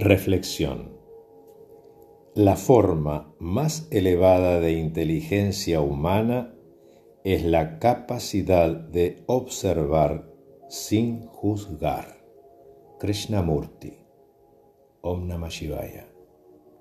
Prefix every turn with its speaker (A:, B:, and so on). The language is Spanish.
A: Reflexión. La forma más elevada de inteligencia humana es la capacidad de observar sin juzgar. Krishnamurti. Om Namah Shivaya.